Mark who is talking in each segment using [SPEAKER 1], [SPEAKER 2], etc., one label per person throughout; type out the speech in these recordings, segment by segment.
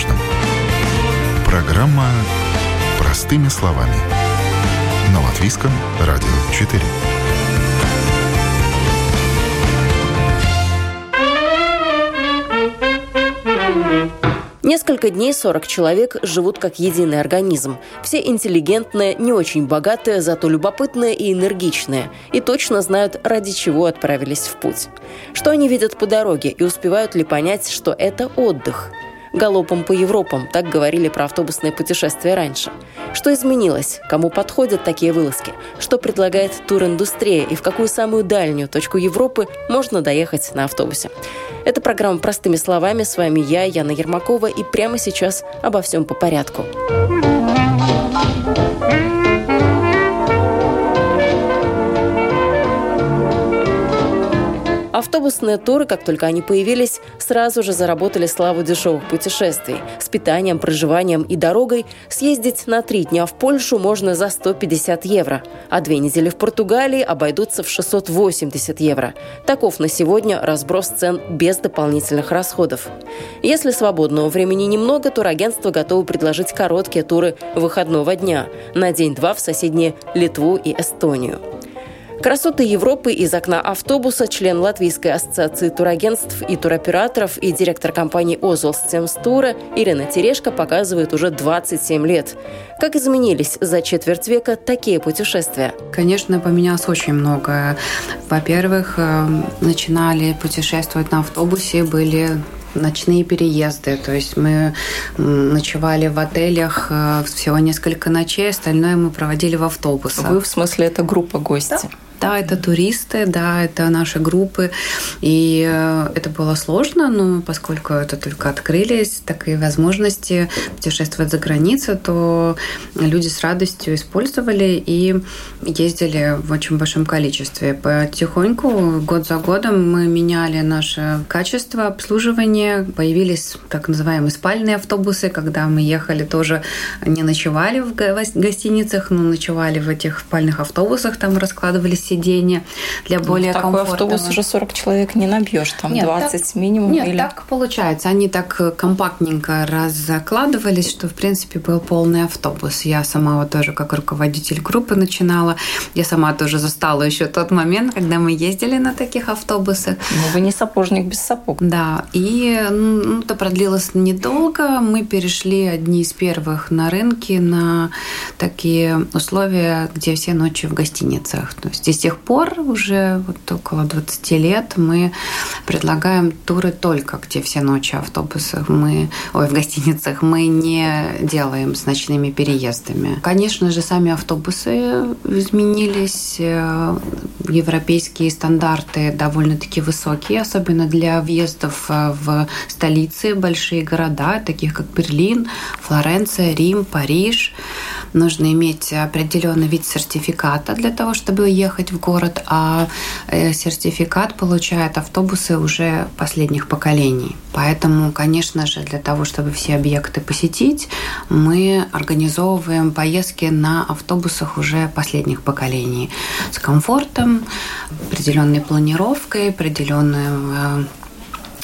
[SPEAKER 1] важном. Программа «Простыми словами». На Латвийском радио 4.
[SPEAKER 2] Несколько дней 40 человек живут как единый организм. Все интеллигентные, не очень богатые, зато любопытные и энергичные. И точно знают, ради чего отправились в путь. Что они видят по дороге и успевают ли понять, что это отдых – галопом по Европам, так говорили про автобусные путешествия раньше. Что изменилось? Кому подходят такие вылазки? Что предлагает туриндустрия и в какую самую дальнюю точку Европы можно доехать на автобусе? Это программа «Простыми словами». С вами я, Яна Ермакова, и прямо сейчас обо всем по порядку. Автобусные туры, как только они появились, сразу же заработали славу дешевых путешествий. С питанием, проживанием и дорогой съездить на три дня в Польшу можно за 150 евро, а две недели в Португалии обойдутся в 680 евро. Таков на сегодня разброс цен без дополнительных расходов. Если свободного времени немного, турагентство готово предложить короткие туры выходного дня на день-два в соседние Литву и Эстонию. Красоты Европы из окна автобуса, член Латвийской ассоциации турагентств и туроператоров и директор компании «Озолстемстура» Ирина Терешко показывает уже 27 лет. Как изменились за четверть века такие путешествия?
[SPEAKER 3] Конечно, поменялось очень многое. Во-первых, э, начинали путешествовать на автобусе, были ночные переезды. То есть мы ночевали в отелях э, всего несколько ночей, остальное мы проводили в автобусах.
[SPEAKER 2] Вы в смысле это группа гостей?
[SPEAKER 3] Да. Да, это туристы, да, это наши группы. И э, это было сложно, но поскольку это только открылись, такие возможности путешествовать за границу, то люди с радостью использовали и ездили в очень большом количестве. Потихоньку, год за годом мы меняли наше качество обслуживания. Появились так называемые спальные автобусы, когда мы ехали тоже не ночевали в гостиницах, но ночевали в этих спальных автобусах, там раскладывались сиденье для ну, более
[SPEAKER 2] ну,
[SPEAKER 3] комфортного.
[SPEAKER 2] Такой автобус уже 40 человек не набьешь, там нет, 20 так, минимум.
[SPEAKER 3] Нет,
[SPEAKER 2] или...
[SPEAKER 3] так получается. Они так компактненько разкладывались, что в принципе был полный автобус. Я сама вот тоже как руководитель группы начинала. Я сама тоже застала еще тот момент, когда мы ездили на таких автобусах.
[SPEAKER 2] Ну, вы не сапожник без сапог.
[SPEAKER 3] Да, и ну, это продлилось недолго. Мы перешли одни из первых на рынке на такие условия, где все ночи в гостиницах. То есть с тех пор, уже вот около 20 лет, мы предлагаем туры только, где все ночи в автобусах, мы, ой, в гостиницах, мы не делаем с ночными переездами. Конечно же, сами автобусы изменились, э, европейские стандарты довольно-таки высокие, особенно для въездов э, в столицы, большие города, таких как Берлин, Флоренция, Рим, Париж. Нужно иметь определенный вид сертификата для того, чтобы ехать в город, а э, сертификат получают автобусы уже последних поколений. Поэтому, конечно же, для того, чтобы все объекты посетить, мы организовываем поездки на автобусах уже последних поколений с комфортом, определенной планировкой, определенным э,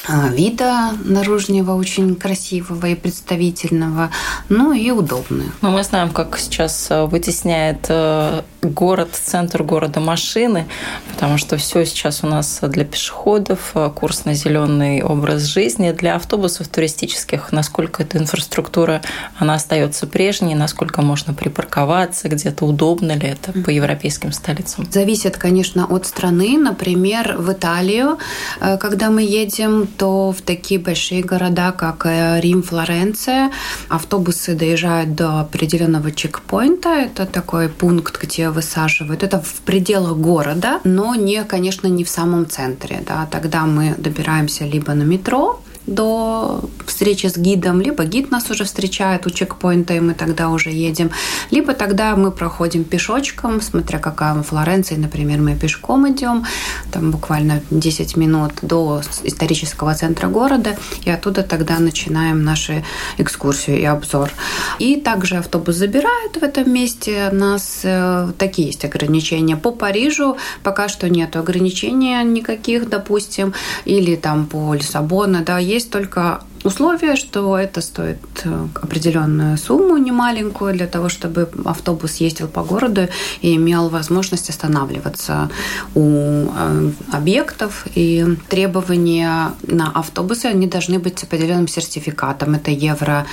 [SPEAKER 3] вида наружнего очень красивого и представительного, ну и удобные.
[SPEAKER 2] Ну, мы знаем, как сейчас э, вытесняет э, город, центр города машины, потому что все сейчас у нас для пешеходов, э, курс на зеленый образ жизни, для автобусов туристических, насколько эта инфраструктура, она остается прежней, насколько можно припарковаться, где-то удобно ли это по европейским столицам?
[SPEAKER 3] Зависит, конечно, от страны. Например, в Италию, когда мы едем, то в такие большие города, как э, Рим, Флоренция, автобусы доезжают до определенного чекпоинта. Это такой пункт, где высаживают. Это в пределах города, но не, конечно, не в самом центре. Да. Тогда мы добираемся либо на метро, до встречи с гидом, либо гид нас уже встречает у чекпоинта, и мы тогда уже едем, либо тогда мы проходим пешочком, смотря какая мы Флоренция, например, мы пешком идем, там буквально 10 минут до исторического центра города, и оттуда тогда начинаем нашу экскурсию и обзор. И также автобус забирает в этом месте нас. Э, такие есть ограничения. По Парижу пока что нет ограничений никаких, допустим, или там по Лиссабону, да, есть есть только условие, что это стоит э, определенную сумму немаленькую для того, чтобы автобус ездил по городу и имел возможность останавливаться у э, объектов. И требования на автобусы, они должны быть с определенным сертификатом. Это евро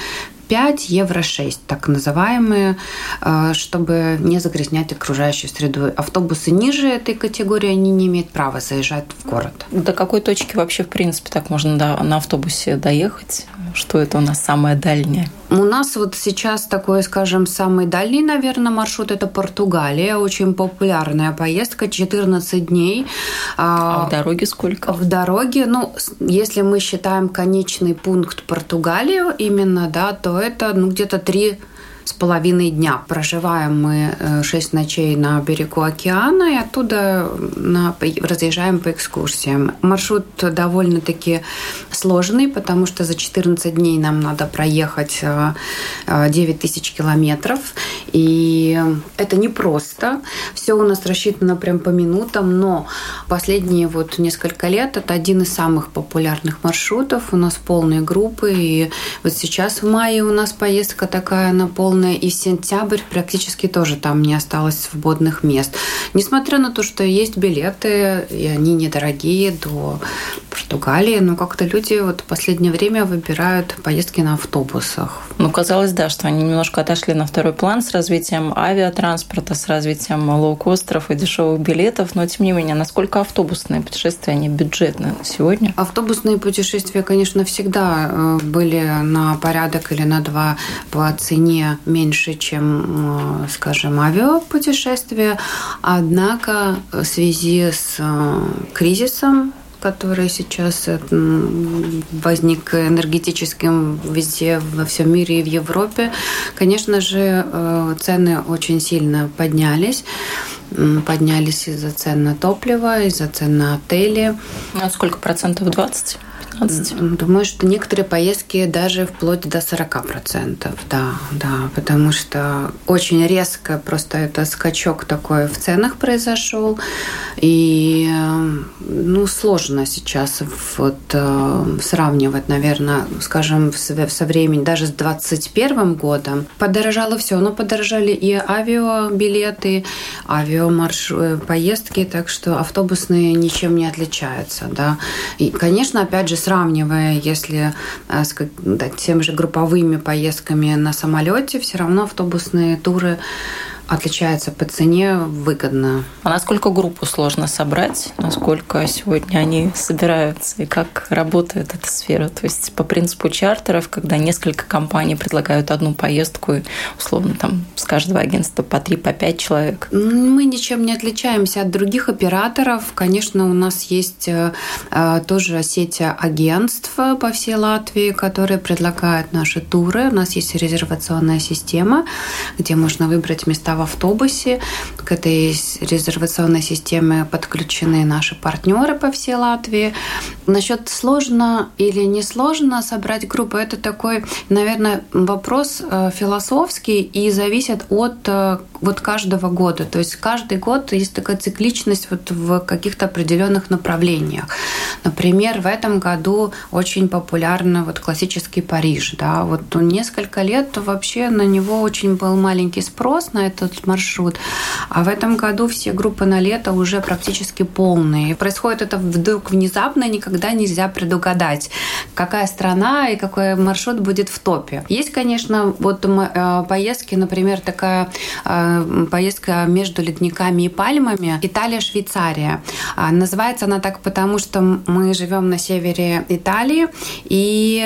[SPEAKER 3] 5, евро 6, так называемые, э, чтобы не загрязнять окружающую среду. Автобусы ниже этой категории, они не имеют права заезжать в город.
[SPEAKER 4] До какой точки вообще, в принципе, так можно на автобусе доехать? Что это у нас самое дальнее?
[SPEAKER 3] У нас вот сейчас такой, скажем, самый дальний, наверное, маршрут – это Португалия. Очень популярная поездка, 14 дней.
[SPEAKER 4] А в дороге сколько?
[SPEAKER 3] В дороге, ну, если мы считаем конечный пункт Португалию именно, да, то это ну, где-то 3 с половиной дня. Проживаем мы 6 э, ночей на берегу океана и оттуда на, разъезжаем по экскурсиям. Маршрут довольно-таки сложный, потому что за 14 дней нам надо проехать 9 э, э, тысяч километров. И это непросто. Все у нас рассчитано прям по минутам, но последние вот несколько лет это один из самых популярных маршрутов. У нас полные группы. И вот сейчас в мае у нас поездка такая на полный и сентябрь практически тоже там не осталось свободных мест. Несмотря на то, что есть билеты, и они недорогие до Португалии, но как-то люди вот в последнее время выбирают поездки на автобусах.
[SPEAKER 4] Ну, казалось, да, что они немножко отошли на второй план с развитием авиатранспорта, с развитием лоукостеров и дешевых билетов, но тем не менее, насколько автобусные путешествия, они бюджетные на сегодня?
[SPEAKER 3] Автобусные путешествия, конечно, всегда э, были на порядок или на два по цене меньше, чем, э, скажем, авиапутешествия. Однако в связи с э, кризисом который сейчас э, возник энергетическим везде, во всем мире и в Европе, конечно же, цены очень сильно поднялись. Поднялись из-за цен на топливо, из-за цен на отели.
[SPEAKER 4] А сколько процентов? 20?
[SPEAKER 3] 15? Думаю, что некоторые поездки даже вплоть до 40%. Да, да, потому что очень резко просто это скачок такой в ценах произошел. И ну, сложно сейчас вот э, сравнивать, наверное, скажем, со временем, даже с 2021 годом. Подорожало все, но подорожали и авиабилеты, авиамарш э, поездки, так что автобусные ничем не отличаются, да. И, конечно, опять же, сравнивая, если э, с да, теми же групповыми поездками на самолете, все равно автобусные туры отличается по цене выгодно.
[SPEAKER 4] А насколько группу сложно собрать? Насколько сегодня они собираются? И как работает эта сфера? То есть по принципу чартеров, когда несколько компаний предлагают одну поездку, и, условно, там с каждого агентства по три, по пять человек?
[SPEAKER 3] Мы ничем не отличаемся от других операторов. Конечно, у нас есть э, э, тоже сеть агентств по всей Латвии, которые предлагают наши туры. У нас есть резервационная система, где можно выбрать места в автобусе. К этой резервационной системе подключены наши партнеры по всей Латвии. Насчет сложно или не сложно собрать группу, это такой, наверное, вопрос э, философский и зависит от э, вот каждого года. То есть каждый год есть такая цикличность вот в каких-то определенных направлениях. Например, в этом году очень популярно вот классический Париж. Да? Вот несколько лет вообще на него очень был маленький спрос, на этот маршрут. А в этом году все группы на лето уже практически полные. происходит это вдруг внезапно, никогда нельзя предугадать, какая страна и какой маршрут будет в топе. Есть, конечно, вот э, поездки, например, такая э, поездка между ледниками и пальмами Италия-Швейцария. А, называется она так потому, что мы живем на севере Италии, и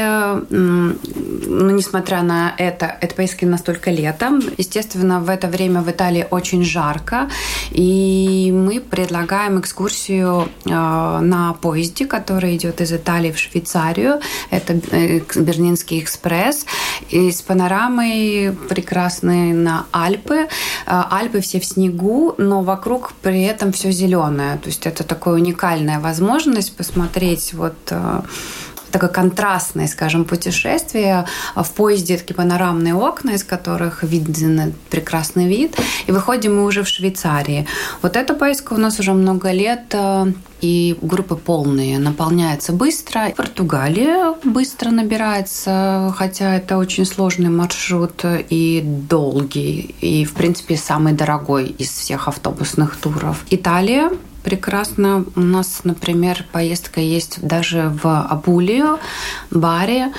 [SPEAKER 3] ну, несмотря на это, это поездки настолько летом. Естественно, в это время в Италии очень жарко, и мы предлагаем экскурсию э, на поезде, который идет из Италии в Швейцарию. Это э, Берлинский экспресс. И с панорамой прекрасной на Альпы. Э, Альпы все в снегу, но вокруг при этом все зеленое. То есть это такая уникальная возможность посмотреть вот такое контрастное, скажем, путешествие. В поезде такие панорамные окна, из которых виден прекрасный вид. И выходим мы уже в Швейцарии. Вот эта поездка у нас уже много лет э, и группы полные, наполняется быстро. Португалия быстро набирается, хотя это очень сложный маршрут и долгий, и, в принципе, самый дорогой из всех автобусных туров. Италия прекрасно. У нас, например, поездка есть даже в Абулию, Баре.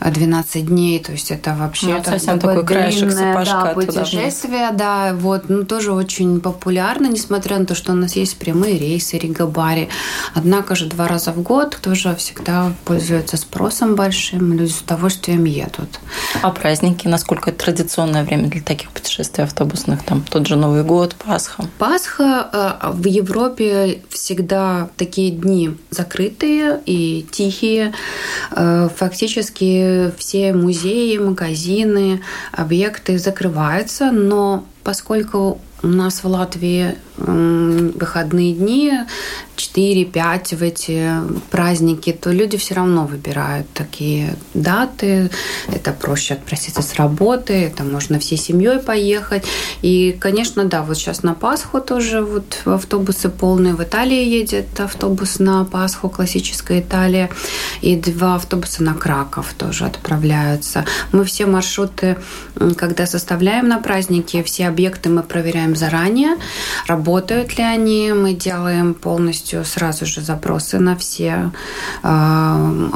[SPEAKER 3] 12 дней, то есть это вообще
[SPEAKER 4] ну, совсем такой краешек сапожка
[SPEAKER 3] да, путешествие, да, вот, ну тоже очень популярно, несмотря на то, что у нас есть прямые рейсы Рига-Бари. Однако же два раза в год тоже всегда пользуется спросом большим, люди с удовольствием едут.
[SPEAKER 4] А праздники, насколько это традиционное время для таких путешествий автобусных, там тот же Новый год, Пасха?
[SPEAKER 3] Пасха э, в Европе всегда такие дни закрытые и тихие. Э, фактически все музеи, магазины, объекты закрываются, но поскольку у нас в Латвии выходные дни 4-5 в эти праздники, то люди все равно выбирают такие даты. Это проще отпроситься с работы, это можно всей семьей поехать. И, конечно, да, вот сейчас на Пасху тоже вот автобусы полные. В Италии едет автобус на Пасху, классическая Италия. И два автобуса на Краков тоже отправляются. Мы все маршруты, когда составляем на праздники, все объекты мы проверяем заранее, работают ли они. Мы делаем полностью сразу же запросы на все э,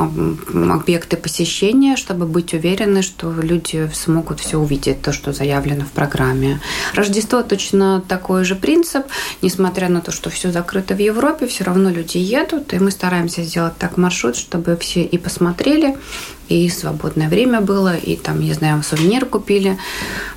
[SPEAKER 3] объекты посещения, чтобы быть уверены, что люди смогут все увидеть, то, что заявлено в программе. Рождество точно такой же принцип. Несмотря на то, что все закрыто в Европе, все равно люди едут, и мы стараемся сделать так маршрут, чтобы все и посмотрели, и свободное время было, и там, я знаю, сувенир купили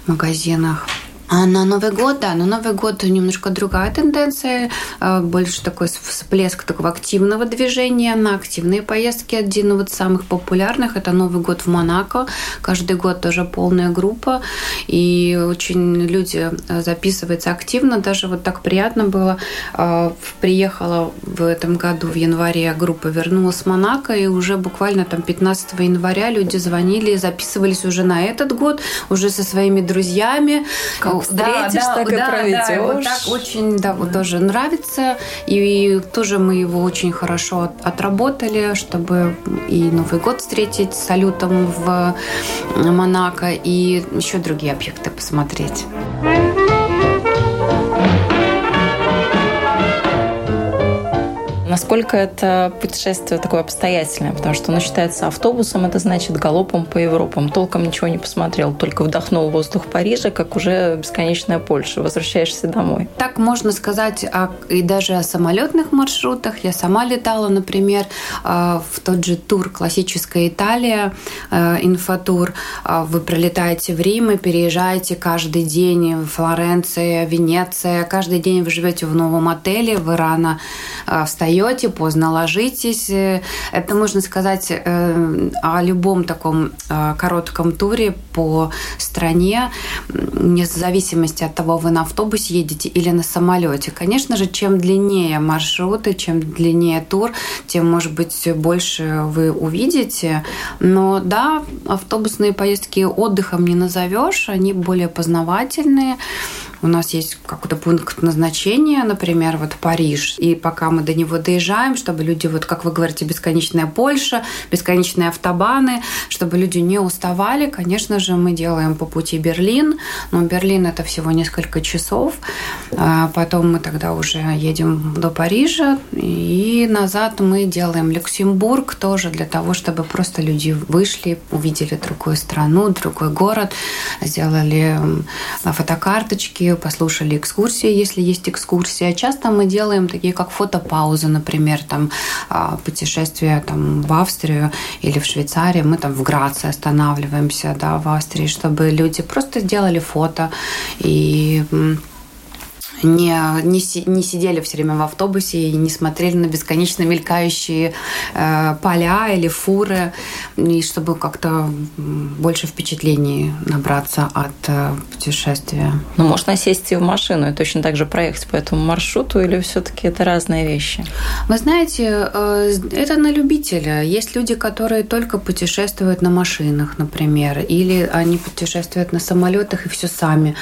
[SPEAKER 3] в магазинах. А на Новый год, да, на Новый год немножко другая тенденция, а, больше такой всплеск такого активного движения на активные поездки. Один из самых популярных – это Новый год в Монако. Каждый год тоже полная группа, и очень люди а, записываются активно. Даже вот так приятно было. А, приехала в этом году в январе группа вернулась с Монако, и уже буквально там 15 января люди звонили, записывались уже на этот год, уже со своими друзьями
[SPEAKER 4] встретишь, да, так да, и проведешь. Да,
[SPEAKER 3] так очень, да, вот тоже нравится. И тоже мы его очень хорошо отработали, чтобы и Новый год встретить салютом в Монако, и еще другие объекты посмотреть.
[SPEAKER 4] Насколько это путешествие такое обстоятельное, потому что оно считается автобусом, это значит галопом по Европам. Толком ничего не посмотрел, только вдохнул воздух Парижа, как уже бесконечная Польша. Возвращаешься домой.
[SPEAKER 3] Так можно сказать о, и даже о самолетных маршрутах. Я сама летала, например, э, в тот же тур «Классическая Италия», э, инфотур. Э, вы прилетаете в Рим и переезжаете каждый день в Флоренция, Венеция. Каждый день вы живете в новом отеле, вы рано встаете встаете, поздно ложитесь. Э, это можно сказать э, о любом таком э, коротком туре по стране, вне зависимости от того, вы на автобусе едете или на самолете. Конечно же, чем длиннее маршруты, чем длиннее тур, тем, может быть, больше вы увидите. Но да, автобусные поездки отдыхом не назовешь, они более познавательные у нас есть какой-то пункт назначения, например, вот Париж, и пока мы до него доезжаем, чтобы люди, вот как вы говорите, бесконечная Польша, бесконечные автобаны, чтобы люди не уставали, конечно же, мы делаем по пути Берлин, но Берлин это всего несколько часов, а потом мы тогда уже едем до Парижа, и назад мы делаем Люксембург тоже для того, чтобы просто люди вышли, увидели другую страну, другой город, сделали фотокарточки, послушали экскурсии, если есть экскурсия. Часто мы делаем такие, как фотопаузы, например, там а, путешествия там, в Австрию или в Швейцарию. Мы там в Граце останавливаемся, да, в Австрии, чтобы люди просто сделали фото и не, не, не сидели все время в автобусе и не смотрели на бесконечно мелькающие э, поля или фуры, и чтобы как-то больше впечатлений набраться от э, путешествия.
[SPEAKER 4] Ну, можно сесть и в машину и точно так же проехать по этому маршруту, или все-таки это разные вещи?
[SPEAKER 3] Вы знаете, э, это на любителя. Есть люди, которые только путешествуют на машинах, например, или они путешествуют на самолетах и все сами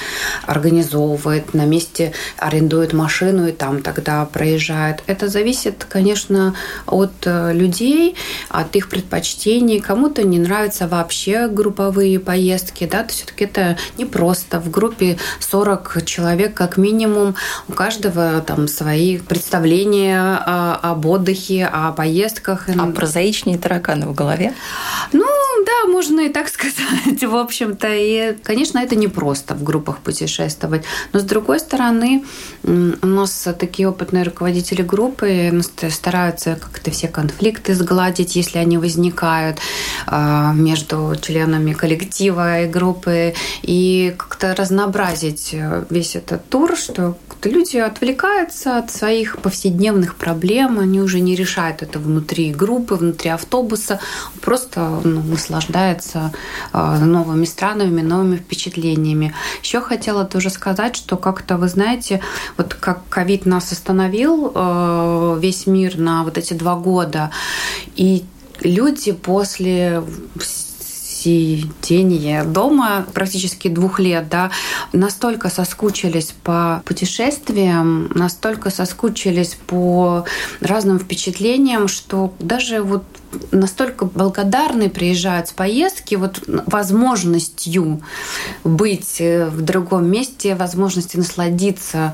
[SPEAKER 3] организовывают на месте арендуют машину и там тогда проезжают. Это зависит, конечно, от э, людей, от их предпочтений. Кому-то не нравятся вообще групповые поездки, да, то все-таки это не просто. В группе 40 человек как минимум, у каждого там свои представления об отдыхе, о поездках.
[SPEAKER 4] А прозаичнее тараканы в голове?
[SPEAKER 3] Ну, да, можно и так сказать, в общем-то. И, конечно, это не просто в группах путешествовать. Но, с другой стороны, у нас такие опытные руководители группы стараются как-то все конфликты сгладить, если они возникают а, между членами коллектива и группы, и как-то разнообразить э, весь этот тур, что люди отвлекаются от своих повседневных проблем, они уже не решают это внутри группы, внутри автобуса, просто ну, наслаждаются а, новыми странами, новыми впечатлениями. Еще хотела тоже сказать, что как-то, вы знаете, вот как ковид нас остановил, э, весь мир на вот эти два года, и люди после сидения дома практически двух лет, да, настолько соскучились по путешествиям, настолько соскучились по разным впечатлениям, что даже вот настолько благодарны приезжают с поездки вот возможностью быть э, в другом месте, возможности насладиться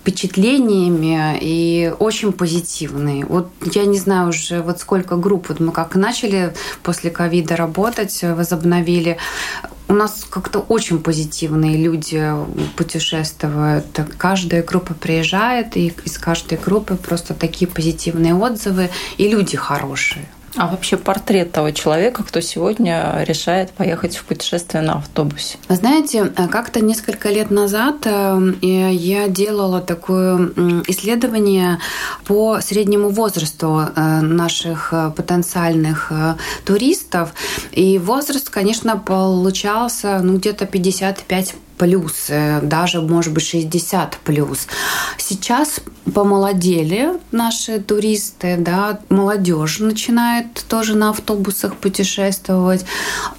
[SPEAKER 3] впечатлениями и очень позитивные. Вот я не знаю уже вот сколько групп, вот мы как начали после ковида работать, возобновили, у нас как-то очень позитивные люди путешествуют. Каждая группа приезжает, и из каждой группы просто такие позитивные отзывы, и люди хорошие.
[SPEAKER 4] А вообще портрет того человека, кто сегодня решает поехать в путешествие на автобусе?
[SPEAKER 3] Знаете, как-то несколько лет назад э, я делала такое исследование по среднему возрасту э, наших э, потенциальных туристов. И возраст, конечно, получался ну, где-то 55 плюс, э, даже, может быть, 60 плюс. Сейчас помолодели наши туристы, да, молодежь начинает тоже на автобусах путешествовать.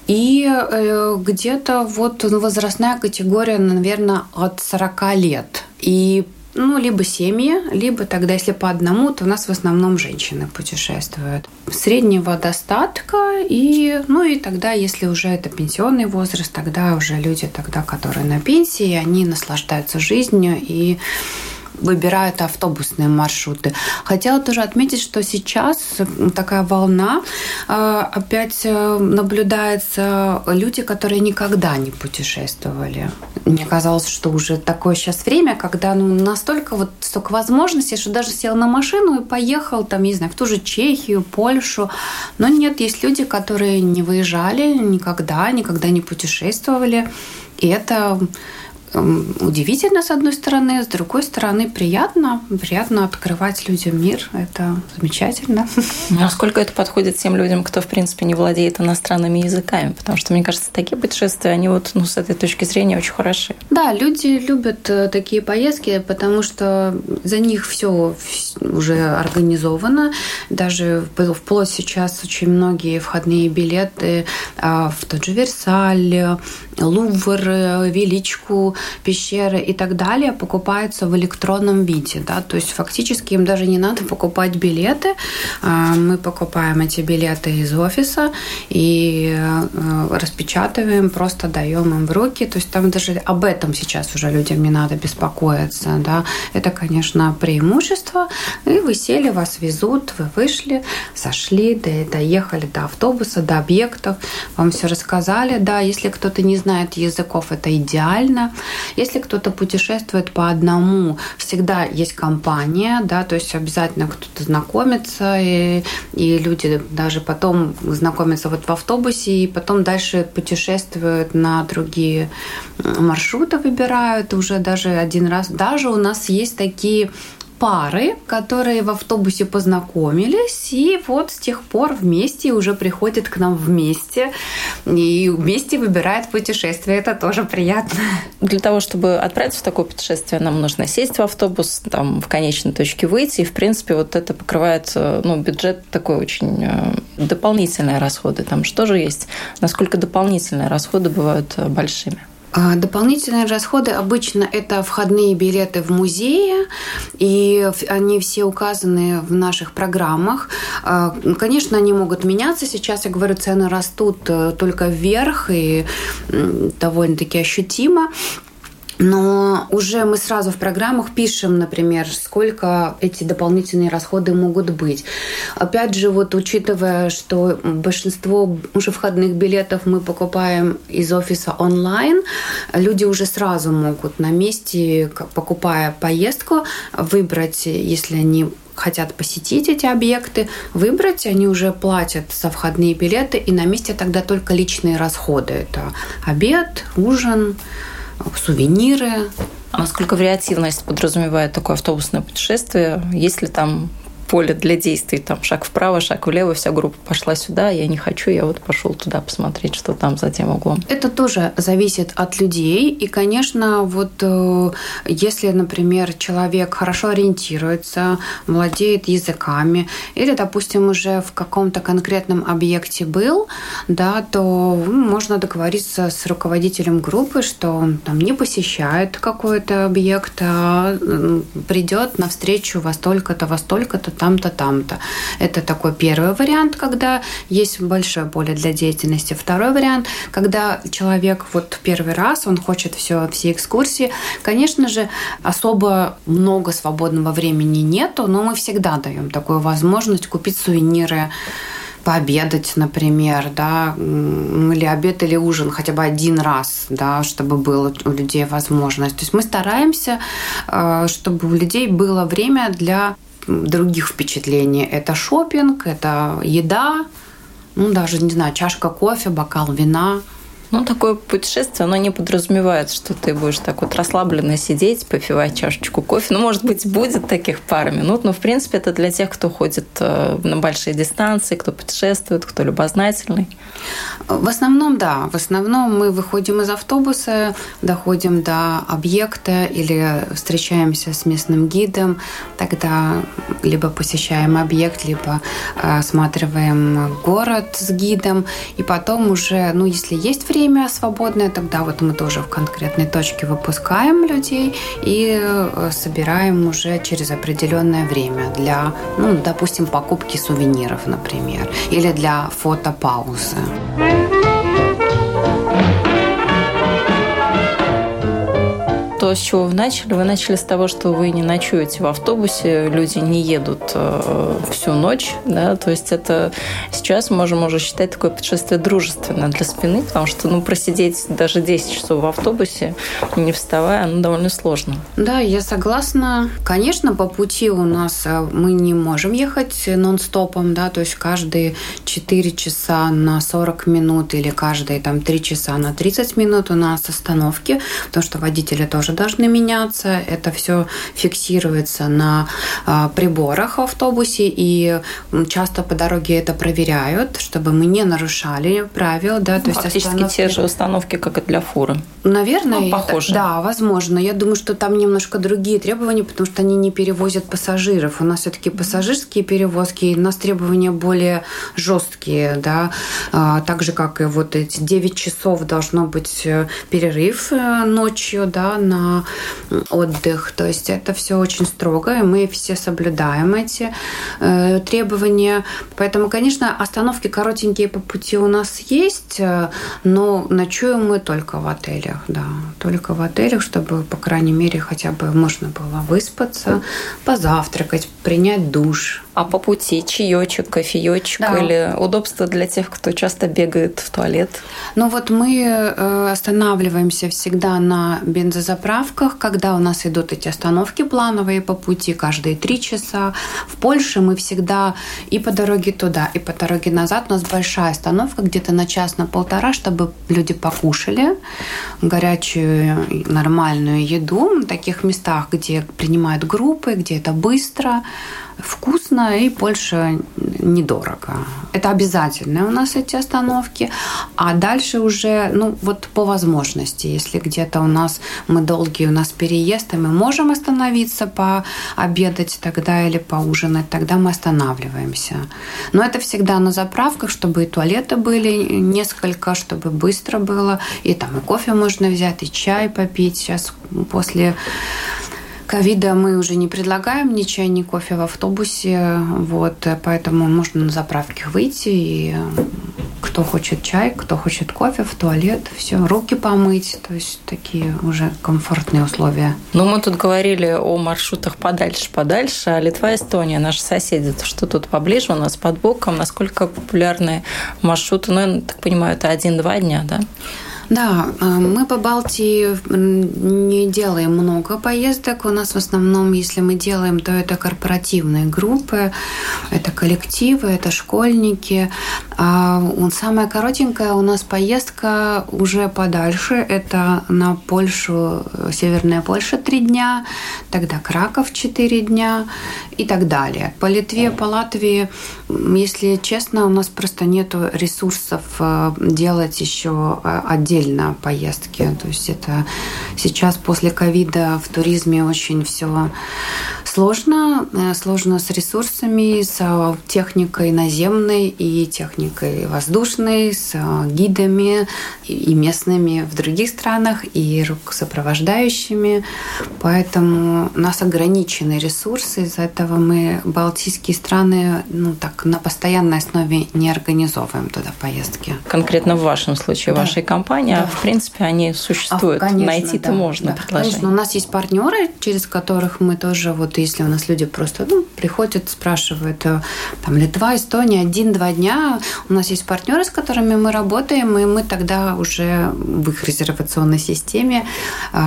[SPEAKER 3] И э, где-то вот возрастная категория, наверное, от 40 лет. И ну, либо семьи, либо тогда, если по одному, то у нас в основном женщины путешествуют. Среднего достатка, и, ну и тогда, если уже это пенсионный возраст, тогда уже люди, тогда, которые на пенсии, они наслаждаются жизнью и выбирают автобусные маршруты. Хотела тоже отметить, что сейчас такая волна э, опять э, наблюдается люди, которые никогда не путешествовали. Мне казалось, что уже такое сейчас время, когда ну, настолько вот столько возможностей, что даже сел на машину и поехал там, не знаю, в ту же Чехию, Польшу. Но нет, есть люди, которые не выезжали никогда, никогда не путешествовали. И это удивительно, с одной стороны, с другой стороны, приятно. Приятно открывать людям мир. Это замечательно.
[SPEAKER 4] Насколько это подходит тем людям, кто, в принципе, не владеет иностранными языками? Потому что, мне кажется, такие путешествия, они вот ну, с этой точки зрения очень хороши.
[SPEAKER 3] Да, люди любят э, такие поездки, потому что за них все уже организовано. Даже вплоть сейчас очень многие входные билеты а, в тот же Версаль, Лувр, Величку, пещеры и так далее покупаются в электронном виде. Да? То есть фактически им даже не надо покупать билеты. А, мы покупаем эти билеты из офиса и э, распечатываем, просто даем им в руки. То есть там даже об этом сейчас уже людям не надо беспокоиться. Да? Это, конечно, преимущество. И вы сели, вас везут, вы вышли, сошли, доехали до автобуса, до объектов, вам все рассказали. Да, если кто-то не знает языков, это идеально. Если кто-то путешествует по одному, всегда есть компания, да, то есть обязательно кто-то знакомится, и, и люди даже потом знакомятся вот в автобусе, и потом дальше путешествуют на другие маршруты, выбирают уже даже один раз. Даже у нас есть такие пары, которые в автобусе познакомились, и вот с тех пор вместе уже приходят к нам вместе, и вместе выбирают путешествие. Это тоже приятно.
[SPEAKER 4] Для того, чтобы отправиться в такое путешествие, нам нужно сесть в автобус, там в конечной точке выйти, и, в принципе, вот это покрывает э, ну, бюджет такой очень э, дополнительные расходы. Там что же есть? Насколько дополнительные расходы бывают э, большими?
[SPEAKER 3] А, дополнительные расходы обычно это входные билеты в музее, и они все указаны в наших программах. А, конечно, они могут меняться. Сейчас, я говорю, цены растут э, только вверх и довольно-таки ощутимо. Но уже мы сразу в программах пишем, например, сколько эти дополнительные расходы могут быть. Опять же, вот учитывая, что большинство уже входных билетов мы покупаем из офиса онлайн, люди уже сразу могут на месте, покупая поездку, выбрать, если они хотят посетить эти объекты, выбрать, они уже платят за входные билеты, и на месте тогда только личные расходы. Это обед, ужин, сувениры.
[SPEAKER 4] А насколько вариативность подразумевает такое автобусное путешествие? Есть ли там поле для действий. Там шаг вправо, шаг влево, вся группа пошла сюда, я не хочу, я вот пошел туда посмотреть, что там за тем углом.
[SPEAKER 3] Это тоже зависит от людей. И, конечно, вот э, если, например, человек хорошо ориентируется, владеет языками, или, допустим, уже в каком-то конкретном объекте был, да, то можно договориться с руководителем группы, что он там не посещает какой-то объект, а придет навстречу во столько-то, во столько-то, там-то, там-то. Это такой первый вариант, когда есть большое поле для деятельности. Второй вариант, когда человек вот первый раз, он хочет все, все экскурсии. Конечно же, особо много свободного времени нету, но мы всегда даем такую возможность купить сувениры, пообедать, например, да, или обед, или ужин хотя бы один раз, да, чтобы было у людей возможность. То есть мы стараемся, э, чтобы у людей было время для других впечатлений. Это шопинг, это еда, ну, даже, не знаю, чашка кофе, бокал вина –
[SPEAKER 4] ну, такое путешествие, оно не подразумевает, что ты будешь так вот расслабленно сидеть, попивать чашечку кофе. Ну, может быть, будет таких пара минут, но, в принципе, это для тех, кто ходит э, на большие дистанции, кто путешествует, кто любознательный.
[SPEAKER 3] В основном, да. В основном мы выходим из автобуса, доходим до объекта или встречаемся с местным гидом. Тогда либо посещаем объект, либо э, осматриваем город с гидом. И потом уже, ну, если есть время, время свободное, тогда вот мы тоже в конкретной точке выпускаем людей и э, собираем уже через определенное время для, ну, допустим, покупки сувениров, например, или для фотопаузы.
[SPEAKER 4] С чего вы начали, вы начали с того, что вы не ночуете в автобусе, люди не едут э, всю ночь, да, то есть это сейчас можем уже считать такое путешествие дружественное для спины, потому что, ну, просидеть даже 10 часов в автобусе, не вставая, ну, довольно сложно.
[SPEAKER 3] Да, я согласна. Конечно, по пути у нас э, мы не можем ехать нон-стопом, да, то есть каждые 4 часа на 40 минут или каждые там 3 часа на 30 минут у нас остановки, потому что водители тоже должны меняться. Это все фиксируется на а, приборах в автобусе, и часто по дороге это проверяют, чтобы мы не нарушали правил. Да,
[SPEAKER 4] то есть Фактически остановки... те же установки, как и для фуры.
[SPEAKER 3] Наверное, ну,
[SPEAKER 4] похоже.
[SPEAKER 3] Это, да, возможно. Я думаю, что там немножко другие требования, потому что они не перевозят пассажиров. У нас все-таки пассажирские перевозки, и у нас требования более жесткие, да, а, так же, как и вот эти 9 часов должно быть э, перерыв э, ночью, да, на отдых. То есть это все очень строго, и мы все соблюдаем эти э, требования. Поэтому, конечно, остановки коротенькие по пути у нас есть, э, но ночуем мы только в отелях, да, только в отелях, чтобы, по крайней мере, хотя бы можно было выспаться, позавтракать, принять душ.
[SPEAKER 4] А по пути чаечек, кофеечек да. или удобство для тех, кто часто бегает в туалет?
[SPEAKER 3] Ну вот мы э, останавливаемся всегда на бензозаправках, когда у нас идут эти остановки плановые по пути каждые три часа. В Польше мы всегда и по дороге туда, и по дороге назад у нас большая остановка, где-то на час, на полтора, чтобы люди покушали горячую нормальную еду в таких местах, где принимают группы, где это быстро вкусно и больше недорого. Это обязательно у нас эти остановки. А дальше уже, ну, вот по возможности, если где-то у нас мы долгие, у нас переезд, и мы можем остановиться пообедать тогда или поужинать, тогда мы останавливаемся. Но это всегда на заправках, чтобы и туалеты были несколько, чтобы быстро было. И там и кофе можно взять, и чай попить. Сейчас после ковида мы уже не предлагаем ни чай, ни кофе в автобусе, вот, поэтому можно на заправке выйти и кто хочет чай, кто хочет кофе, в туалет, все, руки помыть, то есть такие уже комфортные условия.
[SPEAKER 4] Ну, мы тут говорили о маршрутах подальше, подальше, а Литва, Эстония, наши соседи, что тут поближе у нас под боком, насколько популярны маршруты, ну, я так понимаю, это один-два дня, да?
[SPEAKER 3] Да, э, мы по Балтии не делаем много поездок. У нас в основном, если мы делаем, то это корпоративные группы, это коллективы, это школьники. А самая коротенькая у нас поездка уже подальше. Это на Польшу, Северная Польша три дня, тогда Краков четыре дня и так далее. По Литве, по Латвии, если честно, у нас просто нет ресурсов э, делать еще э, отдельно поездки. То есть это сейчас после ковида в туризме очень все сложно. Э, сложно с ресурсами, с техникой наземной и техникой воздушной, с гидами и местными в других странах, и сопровождающими. Поэтому у нас ограничены ресурсы. Из-за этого мы балтийские страны ну, так, на постоянной основе не организовываем туда поездки.
[SPEAKER 4] Конкретно в вашем случае, да. вашей компании, да. в принципе, они существуют. А, конечно, Найти-то да, можно да. предложение.
[SPEAKER 3] Конечно, у нас есть партнеры, через которых мы тоже вот если у нас люди просто ну, приходят, спрашивают, э, там, Литва, Эстония, один-два дня, у нас есть партнеры, с которыми мы работаем, и мы тогда уже в их резервационной системе э,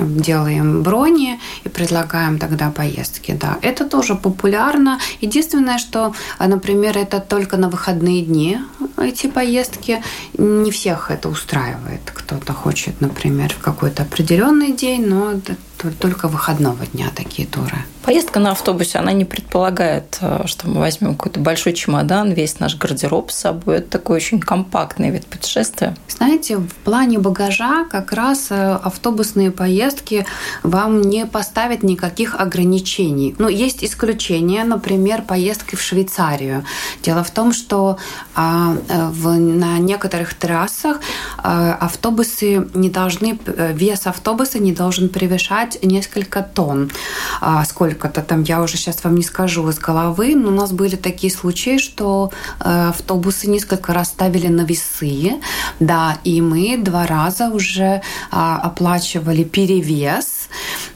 [SPEAKER 3] делаем брони и предлагаем тогда поездки. Да. Это тоже популярно. Единственное, что, например, это только на выходные дни эти поездки. Не всех это устраивает. Кто-то хочет, например, в какой-то определенный день, но только выходного дня такие туры.
[SPEAKER 4] Поездка на автобусе, она не предполагает, э, что мы возьмем какой-то большой чемодан, весь наш гардероб с собой. Это такой очень компактный вид путешествия.
[SPEAKER 3] Знаете, в плане багажа как раз э, автобусные поездки вам не поставят никаких ограничений. Ну, есть исключения, например, поездки в Швейцарию. Дело в том, что а, э, на некоторых трассах автобусы не должны, вес автобуса не должен превышать несколько тонн. А, сколько сколько-то там, я уже сейчас вам не скажу из головы, но у нас были такие случаи, что э, автобусы несколько раз ставили на весы, да, и мы два раза уже а, оплачивали перевес.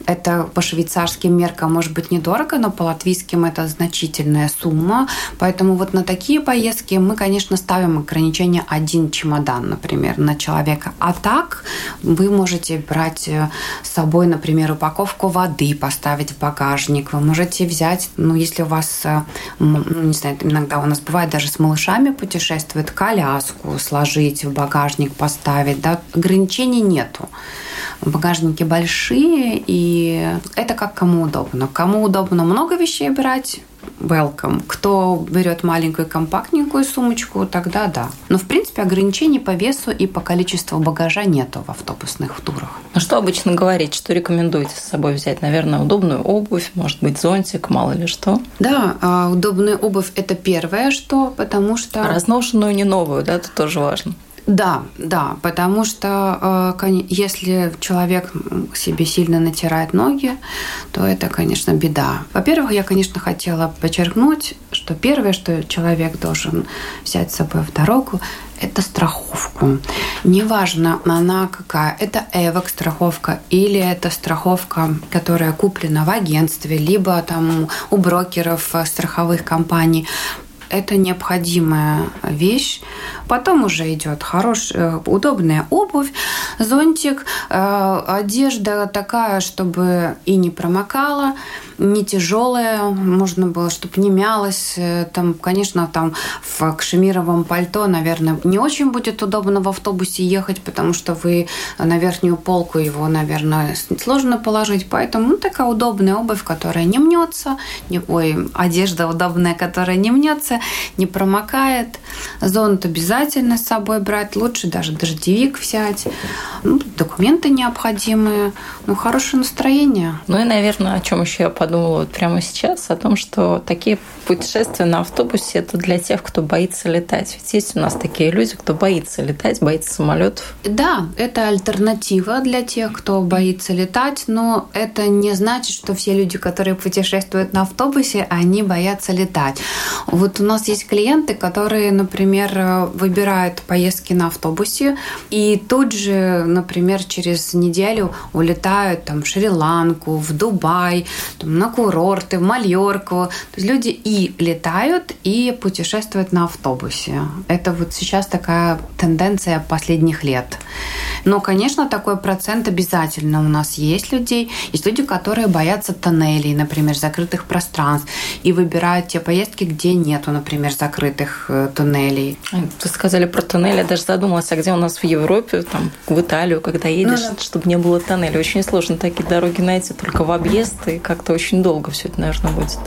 [SPEAKER 3] Это по швейцарским меркам может быть недорого, но по латвийским это значительная сумма. Поэтому вот на такие поездки мы, конечно, ставим ограничение один чемодан, например, на человека. А так вы можете брать э, с собой, например, упаковку воды, поставить в багаж, багажник. Вы можете взять, ну, если у вас, э, ну, не знаю, иногда у нас бывает даже с малышами путешествует, коляску сложить в багажник, поставить, да, ограничений нету. Багажники большие, и это как кому удобно. Кому удобно много вещей брать, welcome. Кто берет маленькую компактненькую сумочку, тогда да. Но, в принципе, ограничений по весу и по количеству багажа нету в автобусных турах.
[SPEAKER 4] Ну, что обычно говорить? Что рекомендуете с собой взять? Наверное, удобную обувь, может быть, зонтик, мало ли что?
[SPEAKER 3] Да, а, удобная обувь – это первое, что, потому что…
[SPEAKER 4] Разношенную, не новую, да, это тоже важно.
[SPEAKER 3] Да, да, потому что э, если человек себе сильно натирает ноги, то это, конечно, беда. Во-первых, я, конечно, хотела подчеркнуть, что первое, что человек должен взять с собой в дорогу, это страховку. Неважно, она какая. Это эвок страховка или это страховка, которая куплена в агентстве, либо там у брокеров страховых компаний это необходимая вещь. Потом уже идет хорошая, удобная обувь, зонтик, э, одежда такая, чтобы и не промокала, не тяжелая, можно было, чтобы не мялась. Там, конечно, там в кашемировом пальто, наверное, не очень будет удобно в автобусе ехать, потому что вы на верхнюю полку его, наверное, сложно положить. Поэтому ну, такая удобная обувь, которая не мнется, не, ой, одежда удобная, которая не мнется, не промокает. Зонт обязательно с собой брать, лучше даже дождевик взять. Ну, документы необходимые, ну, хорошее настроение.
[SPEAKER 4] Ну и, наверное, о чем еще я подумала вот прямо сейчас о том, что такие путешествия на автобусе это для тех, кто боится летать. Ведь есть у нас такие люди, кто боится летать, боится самолетов.
[SPEAKER 3] Да, это альтернатива для тех, кто боится летать, но это не значит, что все люди, которые путешествуют на автобусе, они боятся летать. Вот у нас есть клиенты, которые, например, выбирают поездки на автобусе и тут же, например, через неделю улетают там, в Шри-Ланку, в Дубай, там, на курорты, в Мальорку. То есть люди и летают, и путешествуют на автобусе. Это вот сейчас такая тенденция последних лет. Но, конечно, такой процент обязательно у нас есть людей. Есть люди, которые боятся тоннелей, например, закрытых пространств, и выбирают те поездки, где нету, например, закрытых э, туннелей.
[SPEAKER 4] Вы сказали про туннели, я даже задумалась, а где у нас в Европе, там, в Италию, когда едешь, ну, да. чтобы не было тоннелей. Очень сложно такие дороги найти только в объезд, и как-то очень долго все это, наверное, будет.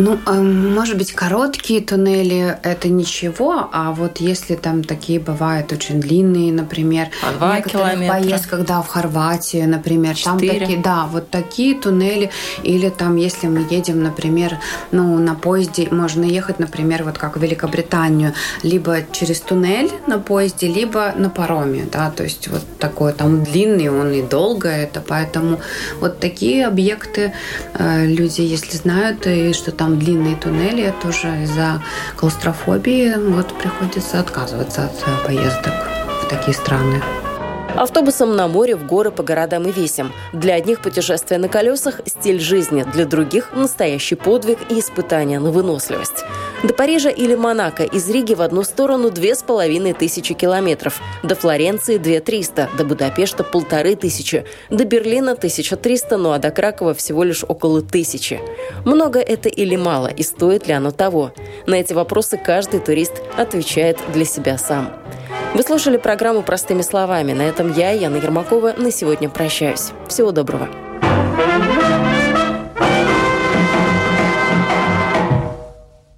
[SPEAKER 3] Ну, эм, может быть, короткие туннели – это ничего, а вот если там такие бывают очень длинные, например,
[SPEAKER 4] По два километра.
[SPEAKER 3] поездках, да, в Хорватию, например, 4. там такие, да, вот такие туннели, или там, если мы едем, например, ну, на поезде, можно ехать, например, вот как в Великобританию, либо через туннель на поезде, либо на пароме, да, то есть вот такой там длинный, он и долго это, поэтому вот такие объекты э, люди, если знают, и что там длинные туннели, это уже из-за клаустрофобии вот приходится отказываться от э, поездок в такие страны.
[SPEAKER 4] Автобусом на море, в горы, по городам и весям. Для одних путешествие на колесах – стиль жизни, для других – настоящий подвиг и испытание на выносливость. До Парижа или Монако из Риги в одну сторону две с половиной тысячи километров, до Флоренции – две триста, до Будапешта – полторы тысячи, до Берлина – тысяча триста, ну а до Кракова всего лишь около тысячи. Много это или мало, и стоит ли оно того? На эти вопросы каждый турист отвечает для себя сам. Вы слушали программу «Простыми словами». На этом я, Яна Ермакова, на сегодня прощаюсь. Всего доброго.